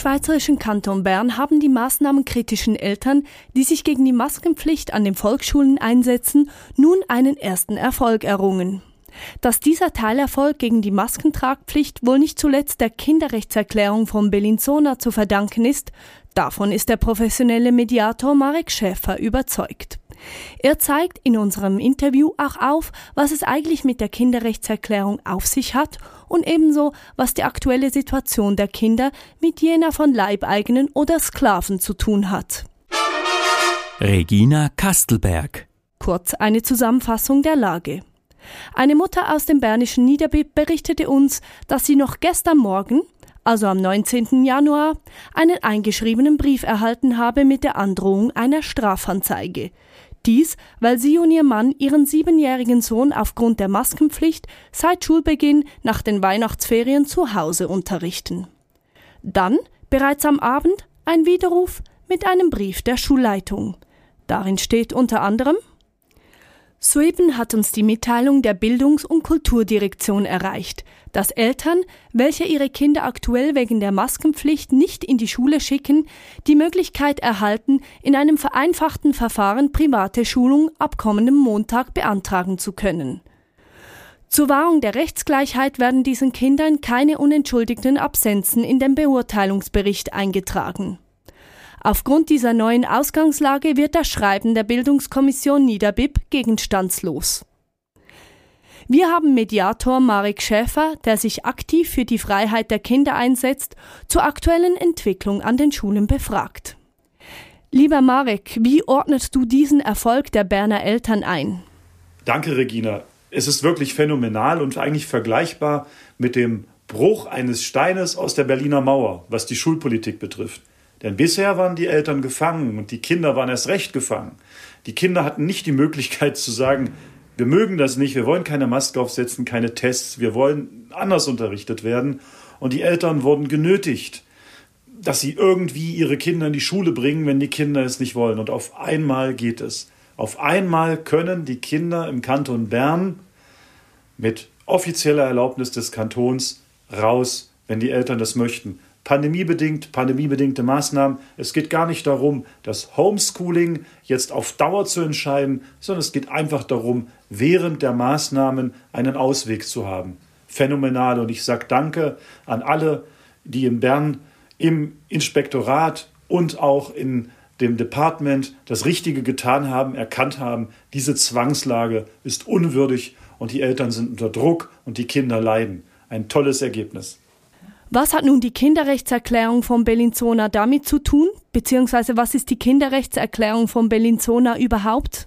schweizerischen Kanton Bern haben die maßnahmenkritischen Eltern, die sich gegen die Maskenpflicht an den Volksschulen einsetzen, nun einen ersten Erfolg errungen. Dass dieser Teilerfolg gegen die Maskentragpflicht wohl nicht zuletzt der Kinderrechtserklärung von Bellinzona zu verdanken ist, davon ist der professionelle Mediator Marek Schäfer überzeugt. Er zeigt in unserem Interview auch auf, was es eigentlich mit der Kinderrechtserklärung auf sich hat und ebenso, was die aktuelle Situation der Kinder mit jener von Leibeigenen oder Sklaven zu tun hat. Regina Kastelberg. Kurz eine Zusammenfassung der Lage. Eine Mutter aus dem bernischen Niederbipp berichtete uns, dass sie noch gestern Morgen, also am 19. Januar, einen eingeschriebenen Brief erhalten habe mit der Androhung einer Strafanzeige. Dies, weil sie und ihr Mann ihren siebenjährigen Sohn aufgrund der Maskenpflicht seit Schulbeginn nach den Weihnachtsferien zu Hause unterrichten. Dann, bereits am Abend, ein Widerruf mit einem Brief der Schulleitung. Darin steht unter anderem Soeben hat uns die Mitteilung der Bildungs- und Kulturdirektion erreicht, dass Eltern, welche ihre Kinder aktuell wegen der Maskenpflicht nicht in die Schule schicken, die Möglichkeit erhalten, in einem vereinfachten Verfahren private Schulung ab kommendem Montag beantragen zu können. Zur Wahrung der Rechtsgleichheit werden diesen Kindern keine unentschuldigten Absenzen in den Beurteilungsbericht eingetragen. Aufgrund dieser neuen Ausgangslage wird das Schreiben der Bildungskommission Niederbib gegenstandslos. Wir haben Mediator Marek Schäfer, der sich aktiv für die Freiheit der Kinder einsetzt, zur aktuellen Entwicklung an den Schulen befragt. Lieber Marek, wie ordnest du diesen Erfolg der Berner Eltern ein? Danke, Regina. Es ist wirklich phänomenal und eigentlich vergleichbar mit dem Bruch eines Steines aus der Berliner Mauer, was die Schulpolitik betrifft. Denn bisher waren die Eltern gefangen und die Kinder waren erst recht gefangen. Die Kinder hatten nicht die Möglichkeit zu sagen, wir mögen das nicht, wir wollen keine Maske aufsetzen, keine Tests, wir wollen anders unterrichtet werden. Und die Eltern wurden genötigt, dass sie irgendwie ihre Kinder in die Schule bringen, wenn die Kinder es nicht wollen. Und auf einmal geht es. Auf einmal können die Kinder im Kanton Bern mit offizieller Erlaubnis des Kantons raus, wenn die Eltern das möchten pandemiebedingt, pandemiebedingte Maßnahmen. Es geht gar nicht darum, das Homeschooling jetzt auf Dauer zu entscheiden, sondern es geht einfach darum, während der Maßnahmen einen Ausweg zu haben. Phänomenal. Und ich sage Danke an alle, die in Bern im Inspektorat und auch in dem Department das Richtige getan haben, erkannt haben, diese Zwangslage ist unwürdig und die Eltern sind unter Druck und die Kinder leiden. Ein tolles Ergebnis. Was hat nun die Kinderrechtserklärung von Bellinzona damit zu tun? Beziehungsweise was ist die Kinderrechtserklärung von Bellinzona überhaupt?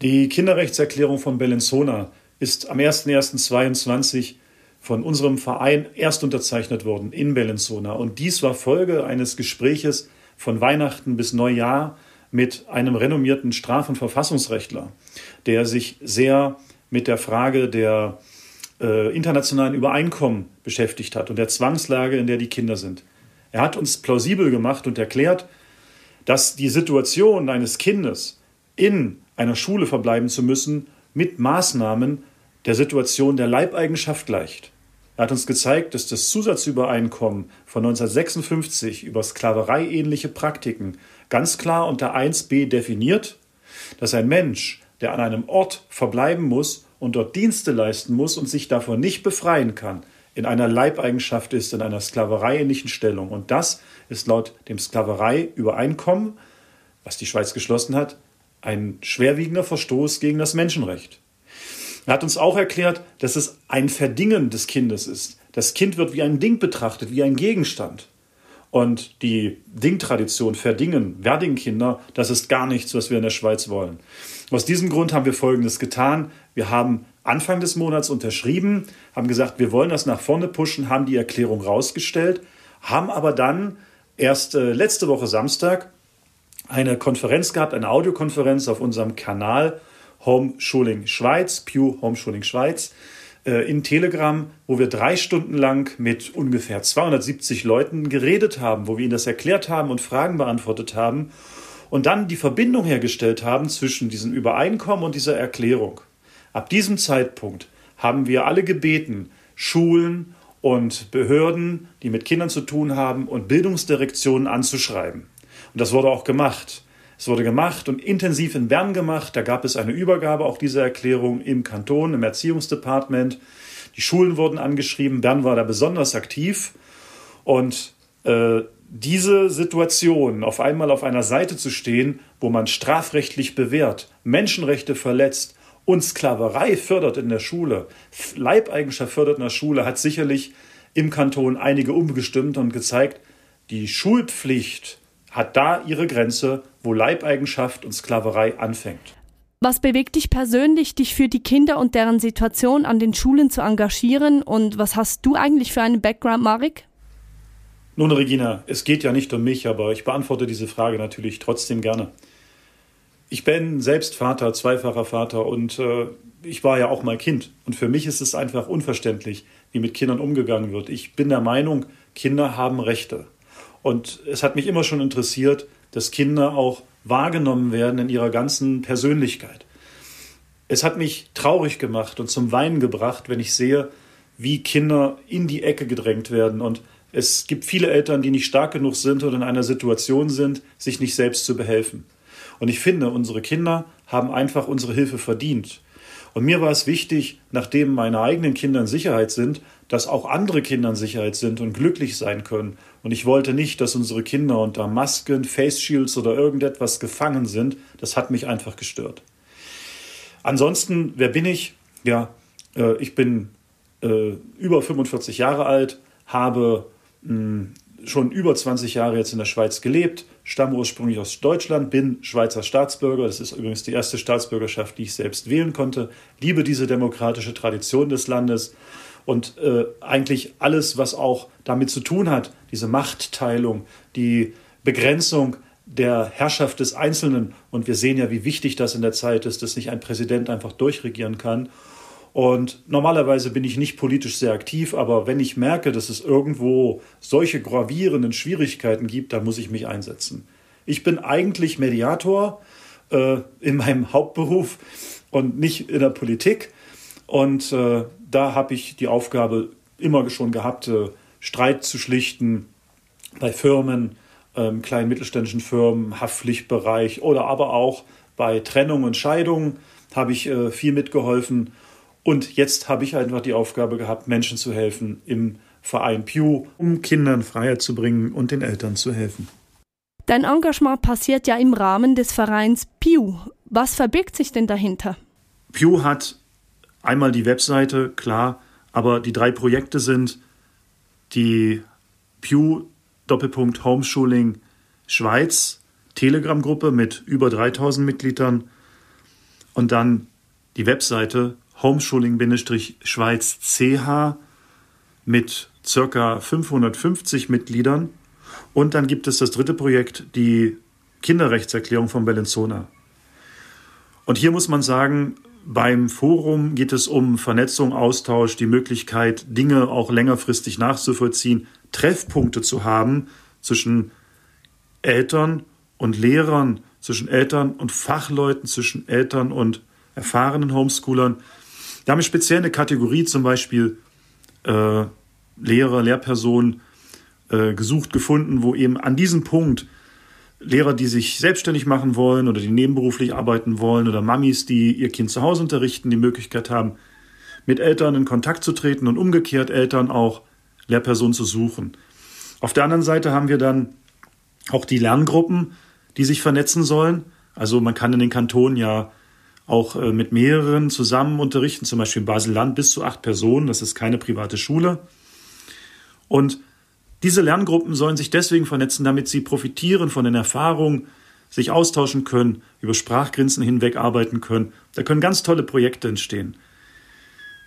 Die Kinderrechtserklärung von Bellinzona ist am 01.01.22 von unserem Verein erst unterzeichnet worden in Bellinzona. Und dies war Folge eines Gespräches von Weihnachten bis Neujahr mit einem renommierten Straf- und Verfassungsrechtler, der sich sehr mit der Frage der äh, internationalen Übereinkommen beschäftigt hat und der Zwangslage, in der die Kinder sind. Er hat uns plausibel gemacht und erklärt, dass die Situation eines Kindes in einer Schule verbleiben zu müssen mit Maßnahmen der Situation der Leibeigenschaft gleicht. Er hat uns gezeigt, dass das Zusatzübereinkommen von 1956 über sklavereiähnliche Praktiken ganz klar unter 1b definiert, dass ein Mensch, der an einem Ort verbleiben muss, und dort Dienste leisten muss und sich davon nicht befreien kann, in einer Leibeigenschaft ist, in einer sklavereiähnlichen Stellung. Und das ist laut dem Sklavereiübereinkommen, was die Schweiz geschlossen hat, ein schwerwiegender Verstoß gegen das Menschenrecht. Er hat uns auch erklärt, dass es ein Verdingen des Kindes ist. Das Kind wird wie ein Ding betrachtet, wie ein Gegenstand. Und die Dingtradition, Verdingen, Werdingkinder, das ist gar nichts, was wir in der Schweiz wollen. Aus diesem Grund haben wir Folgendes getan. Wir haben Anfang des Monats unterschrieben, haben gesagt, wir wollen das nach vorne pushen, haben die Erklärung rausgestellt, haben aber dann erst äh, letzte Woche Samstag eine Konferenz gehabt, eine Audiokonferenz auf unserem Kanal Homeschooling Schweiz, Pew Homeschooling Schweiz, äh, in Telegram, wo wir drei Stunden lang mit ungefähr 270 Leuten geredet haben, wo wir ihnen das erklärt haben und Fragen beantwortet haben und dann die Verbindung hergestellt haben zwischen diesem Übereinkommen und dieser Erklärung. Ab diesem Zeitpunkt haben wir alle gebeten, Schulen und Behörden, die mit Kindern zu tun haben, und Bildungsdirektionen anzuschreiben. Und das wurde auch gemacht. Es wurde gemacht und intensiv in Bern gemacht. Da gab es eine Übergabe auch dieser Erklärung im Kanton, im Erziehungsdepartement. Die Schulen wurden angeschrieben. Bern war da besonders aktiv. Und äh, diese Situation, auf einmal auf einer Seite zu stehen, wo man strafrechtlich bewährt, Menschenrechte verletzt und Sklaverei fördert in der Schule, Leibeigenschaft fördert in der Schule, hat sicherlich im Kanton einige umgestimmt und gezeigt, die Schulpflicht hat da ihre Grenze, wo Leibeigenschaft und Sklaverei anfängt. Was bewegt dich persönlich, dich für die Kinder und deren Situation an den Schulen zu engagieren? Und was hast du eigentlich für einen Background, Marek? Nun, Regina, es geht ja nicht um mich, aber ich beantworte diese Frage natürlich trotzdem gerne. Ich bin selbst Vater, zweifacher Vater und äh, ich war ja auch mal Kind. Und für mich ist es einfach unverständlich, wie mit Kindern umgegangen wird. Ich bin der Meinung, Kinder haben Rechte. Und es hat mich immer schon interessiert, dass Kinder auch wahrgenommen werden in ihrer ganzen Persönlichkeit. Es hat mich traurig gemacht und zum Weinen gebracht, wenn ich sehe, wie Kinder in die Ecke gedrängt werden. Und es gibt viele Eltern, die nicht stark genug sind oder in einer Situation sind, sich nicht selbst zu behelfen. Und ich finde, unsere Kinder haben einfach unsere Hilfe verdient. Und mir war es wichtig, nachdem meine eigenen Kinder in Sicherheit sind, dass auch andere Kinder in Sicherheit sind und glücklich sein können. Und ich wollte nicht, dass unsere Kinder unter Masken, Face Shields oder irgendetwas gefangen sind. Das hat mich einfach gestört. Ansonsten, wer bin ich? Ja, äh, ich bin äh, über 45 Jahre alt, habe schon über 20 Jahre jetzt in der Schweiz gelebt, stamme ursprünglich aus Deutschland, bin Schweizer Staatsbürger. Das ist übrigens die erste Staatsbürgerschaft, die ich selbst wählen konnte. Liebe diese demokratische Tradition des Landes und äh, eigentlich alles, was auch damit zu tun hat, diese Machtteilung, die Begrenzung der Herrschaft des Einzelnen. Und wir sehen ja, wie wichtig das in der Zeit ist, dass nicht ein Präsident einfach durchregieren kann. Und normalerweise bin ich nicht politisch sehr aktiv, aber wenn ich merke, dass es irgendwo solche gravierenden Schwierigkeiten gibt, dann muss ich mich einsetzen. Ich bin eigentlich Mediator äh, in meinem Hauptberuf und nicht in der Politik. Und äh, da habe ich die Aufgabe immer schon gehabt, äh, Streit zu schlichten bei Firmen, ähm, kleinen mittelständischen Firmen, Haftpflichtbereich oder aber auch bei Trennung und Scheidung habe ich äh, viel mitgeholfen. Und jetzt habe ich einfach die Aufgabe gehabt, Menschen zu helfen im Verein Pew, um Kindern Freiheit zu bringen und den Eltern zu helfen. Dein Engagement passiert ja im Rahmen des Vereins Pew. Was verbirgt sich denn dahinter? Pew hat einmal die Webseite, klar, aber die drei Projekte sind die Pew Doppelpunkt Homeschooling Schweiz Telegram-Gruppe mit über 3000 Mitgliedern und dann die Webseite Homeschooling-Schweiz CH mit circa 550 Mitgliedern. Und dann gibt es das dritte Projekt, die Kinderrechtserklärung von Bellinzona. Und hier muss man sagen, beim Forum geht es um Vernetzung, Austausch, die Möglichkeit, Dinge auch längerfristig nachzuvollziehen, Treffpunkte zu haben zwischen Eltern und Lehrern, zwischen Eltern und Fachleuten, zwischen Eltern und erfahrenen Homeschoolern. Wir haben speziell eine Kategorie, zum Beispiel äh, Lehrer, Lehrpersonen, äh, gesucht, gefunden, wo eben an diesem Punkt Lehrer, die sich selbstständig machen wollen oder die nebenberuflich arbeiten wollen oder Mamis, die ihr Kind zu Hause unterrichten, die Möglichkeit haben, mit Eltern in Kontakt zu treten und umgekehrt Eltern auch Lehrpersonen zu suchen. Auf der anderen Seite haben wir dann auch die Lerngruppen, die sich vernetzen sollen. Also man kann in den Kantonen ja auch äh, mit mehreren zusammen unterrichten, zum Beispiel in Basel-Land bis zu acht Personen. Das ist keine private Schule. Und diese Lerngruppen sollen sich deswegen vernetzen, damit sie profitieren von den Erfahrungen, sich austauschen können, über Sprachgrenzen hinweg arbeiten können. Da können ganz tolle Projekte entstehen.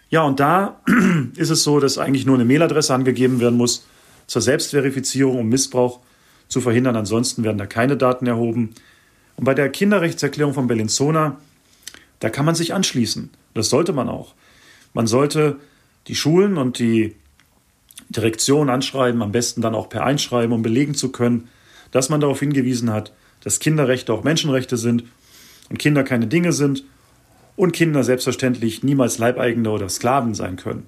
Ja, und da ist es so, dass eigentlich nur eine Mailadresse angegeben werden muss zur Selbstverifizierung, um Missbrauch zu verhindern. Ansonsten werden da keine Daten erhoben. Und bei der Kinderrechtserklärung von Bellinzona, da kann man sich anschließen. Das sollte man auch. Man sollte die Schulen und die Direktion anschreiben, am besten dann auch per Einschreiben, um belegen zu können, dass man darauf hingewiesen hat, dass Kinderrechte auch Menschenrechte sind und Kinder keine Dinge sind und Kinder selbstverständlich niemals Leibeigene oder Sklaven sein können.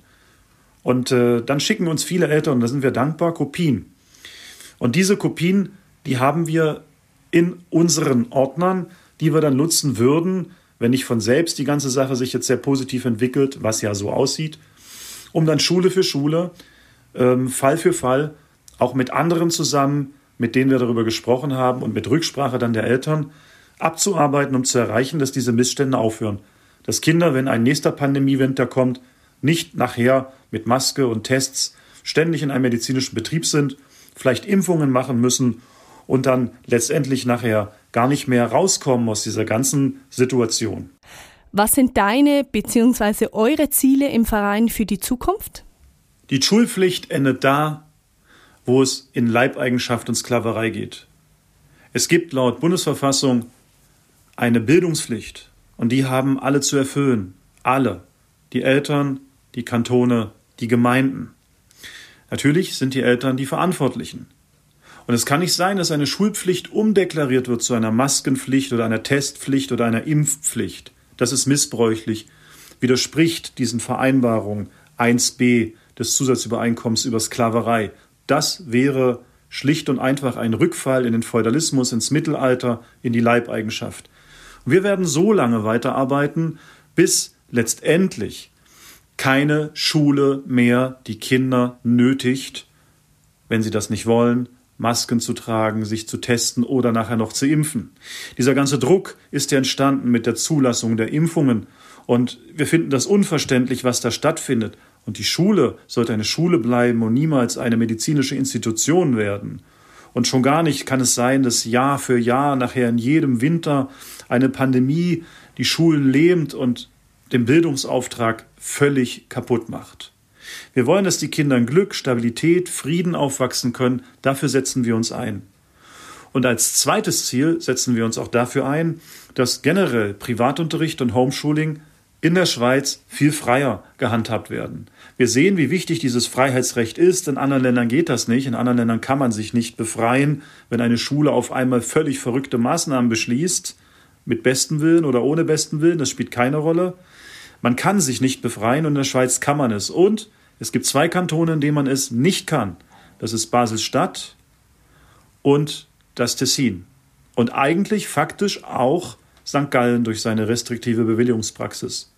Und äh, dann schicken uns viele Eltern, und da sind wir dankbar, Kopien. Und diese Kopien, die haben wir in unseren Ordnern, die wir dann nutzen würden, wenn nicht von selbst die ganze Sache sich jetzt sehr positiv entwickelt, was ja so aussieht, um dann Schule für Schule, ähm, Fall für Fall, auch mit anderen zusammen, mit denen wir darüber gesprochen haben und mit Rücksprache dann der Eltern, abzuarbeiten, um zu erreichen, dass diese Missstände aufhören. Dass Kinder, wenn ein nächster Pandemiewinter kommt, nicht nachher mit Maske und Tests ständig in einem medizinischen Betrieb sind, vielleicht Impfungen machen müssen und dann letztendlich nachher gar nicht mehr rauskommen aus dieser ganzen Situation. Was sind deine bzw. eure Ziele im Verein für die Zukunft? Die Schulpflicht endet da, wo es in Leibeigenschaft und Sklaverei geht. Es gibt laut Bundesverfassung eine Bildungspflicht und die haben alle zu erfüllen. Alle. Die Eltern, die Kantone, die Gemeinden. Natürlich sind die Eltern die Verantwortlichen. Und es kann nicht sein, dass eine Schulpflicht umdeklariert wird zu einer Maskenpflicht oder einer Testpflicht oder einer Impfpflicht. Das ist missbräuchlich, widerspricht diesen Vereinbarungen 1b des Zusatzübereinkommens über Sklaverei. Das wäre schlicht und einfach ein Rückfall in den Feudalismus, ins Mittelalter, in die Leibeigenschaft. Und wir werden so lange weiterarbeiten, bis letztendlich keine Schule mehr die Kinder nötigt, wenn sie das nicht wollen, Masken zu tragen, sich zu testen oder nachher noch zu impfen. Dieser ganze Druck ist ja entstanden mit der Zulassung der Impfungen und wir finden das unverständlich, was da stattfindet. Und die Schule sollte eine Schule bleiben und niemals eine medizinische Institution werden. Und schon gar nicht kann es sein, dass Jahr für Jahr nachher in jedem Winter eine Pandemie die Schulen lähmt und den Bildungsauftrag völlig kaputt macht. Wir wollen, dass die Kinder in Glück, Stabilität, Frieden aufwachsen können. Dafür setzen wir uns ein. Und als zweites Ziel setzen wir uns auch dafür ein, dass generell Privatunterricht und Homeschooling in der Schweiz viel freier gehandhabt werden. Wir sehen, wie wichtig dieses Freiheitsrecht ist. In anderen Ländern geht das nicht. In anderen Ländern kann man sich nicht befreien, wenn eine Schule auf einmal völlig verrückte Maßnahmen beschließt, mit bestem Willen oder ohne besten Willen, das spielt keine Rolle. Man kann sich nicht befreien und in der Schweiz kann man es. Und es gibt zwei Kantone, in denen man es nicht kann. Das ist Basel-Stadt und das Tessin. Und eigentlich faktisch auch St. Gallen durch seine restriktive Bewilligungspraxis.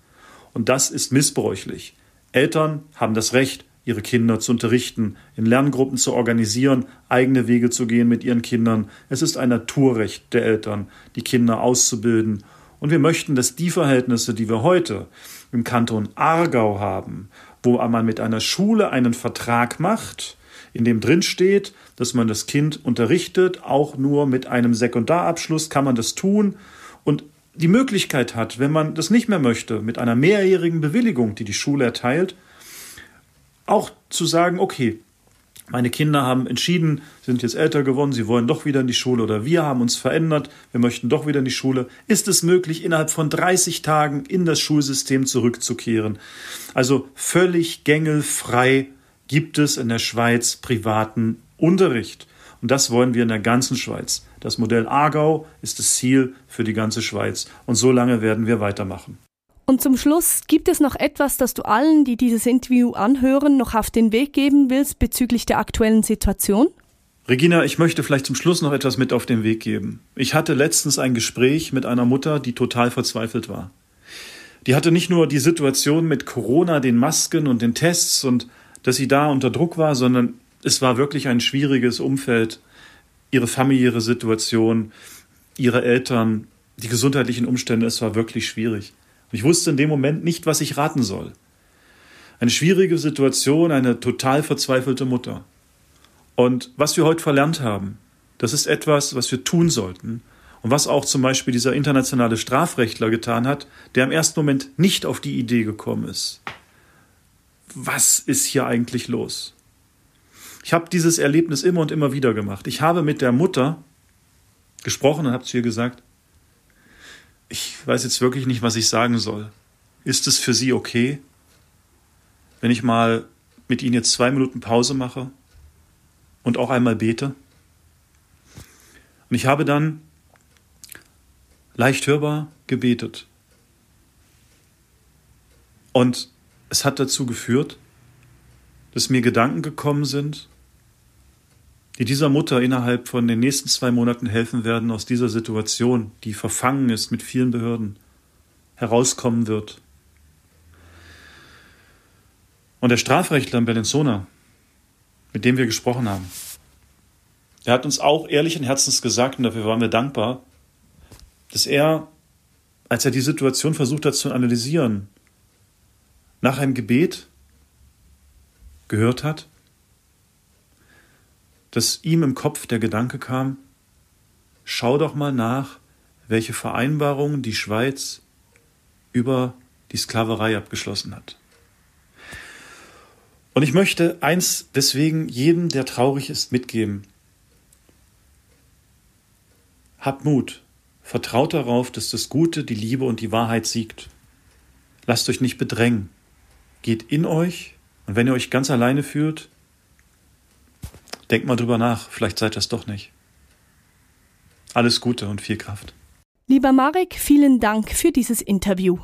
Und das ist missbräuchlich. Eltern haben das Recht, ihre Kinder zu unterrichten, in Lerngruppen zu organisieren, eigene Wege zu gehen mit ihren Kindern. Es ist ein Naturrecht der Eltern, die Kinder auszubilden. Und wir möchten, dass die Verhältnisse, die wir heute im Kanton Aargau haben, wo man mit einer Schule einen Vertrag macht, in dem drin steht, dass man das Kind unterrichtet, auch nur mit einem Sekundarabschluss kann man das tun. Und die Möglichkeit hat, wenn man das nicht mehr möchte, mit einer mehrjährigen Bewilligung, die die Schule erteilt, auch zu sagen, okay, meine Kinder haben entschieden, sind jetzt älter geworden, sie wollen doch wieder in die Schule oder wir haben uns verändert, wir möchten doch wieder in die Schule. Ist es möglich, innerhalb von 30 Tagen in das Schulsystem zurückzukehren? Also völlig gängelfrei gibt es in der Schweiz privaten Unterricht. Und das wollen wir in der ganzen Schweiz. Das Modell Aargau ist das Ziel für die ganze Schweiz. Und so lange werden wir weitermachen. Und zum Schluss, gibt es noch etwas, das du allen, die dieses Interview anhören, noch auf den Weg geben willst bezüglich der aktuellen Situation? Regina, ich möchte vielleicht zum Schluss noch etwas mit auf den Weg geben. Ich hatte letztens ein Gespräch mit einer Mutter, die total verzweifelt war. Die hatte nicht nur die Situation mit Corona, den Masken und den Tests und dass sie da unter Druck war, sondern es war wirklich ein schwieriges Umfeld, ihre familiäre Situation, ihre Eltern, die gesundheitlichen Umstände, es war wirklich schwierig. Ich wusste in dem Moment nicht, was ich raten soll. Eine schwierige Situation, eine total verzweifelte Mutter. Und was wir heute verlernt haben, das ist etwas, was wir tun sollten und was auch zum Beispiel dieser internationale Strafrechtler getan hat, der im ersten Moment nicht auf die Idee gekommen ist. Was ist hier eigentlich los? Ich habe dieses Erlebnis immer und immer wieder gemacht. Ich habe mit der Mutter gesprochen und habe zu ihr gesagt, ich weiß jetzt wirklich nicht, was ich sagen soll. Ist es für Sie okay, wenn ich mal mit Ihnen jetzt zwei Minuten Pause mache und auch einmal bete? Und ich habe dann leicht hörbar gebetet. Und es hat dazu geführt, dass mir Gedanken gekommen sind, die dieser Mutter innerhalb von den nächsten zwei Monaten helfen werden, aus dieser Situation, die verfangen ist mit vielen Behörden, herauskommen wird. Und der Strafrechtler in Bellinzona, mit dem wir gesprochen haben, der hat uns auch ehrlichen Herzens gesagt, und dafür waren wir dankbar, dass er, als er die Situation versucht hat zu analysieren, nach einem Gebet gehört hat, dass ihm im Kopf der Gedanke kam, schau doch mal nach, welche Vereinbarungen die Schweiz über die Sklaverei abgeschlossen hat. Und ich möchte eins deswegen jedem, der traurig ist, mitgeben. Habt Mut, vertraut darauf, dass das Gute, die Liebe und die Wahrheit siegt. Lasst euch nicht bedrängen. Geht in euch und wenn ihr euch ganz alleine fühlt, denkt mal drüber nach, vielleicht seid das doch nicht. Alles Gute und viel Kraft. Lieber Marek, vielen Dank für dieses Interview.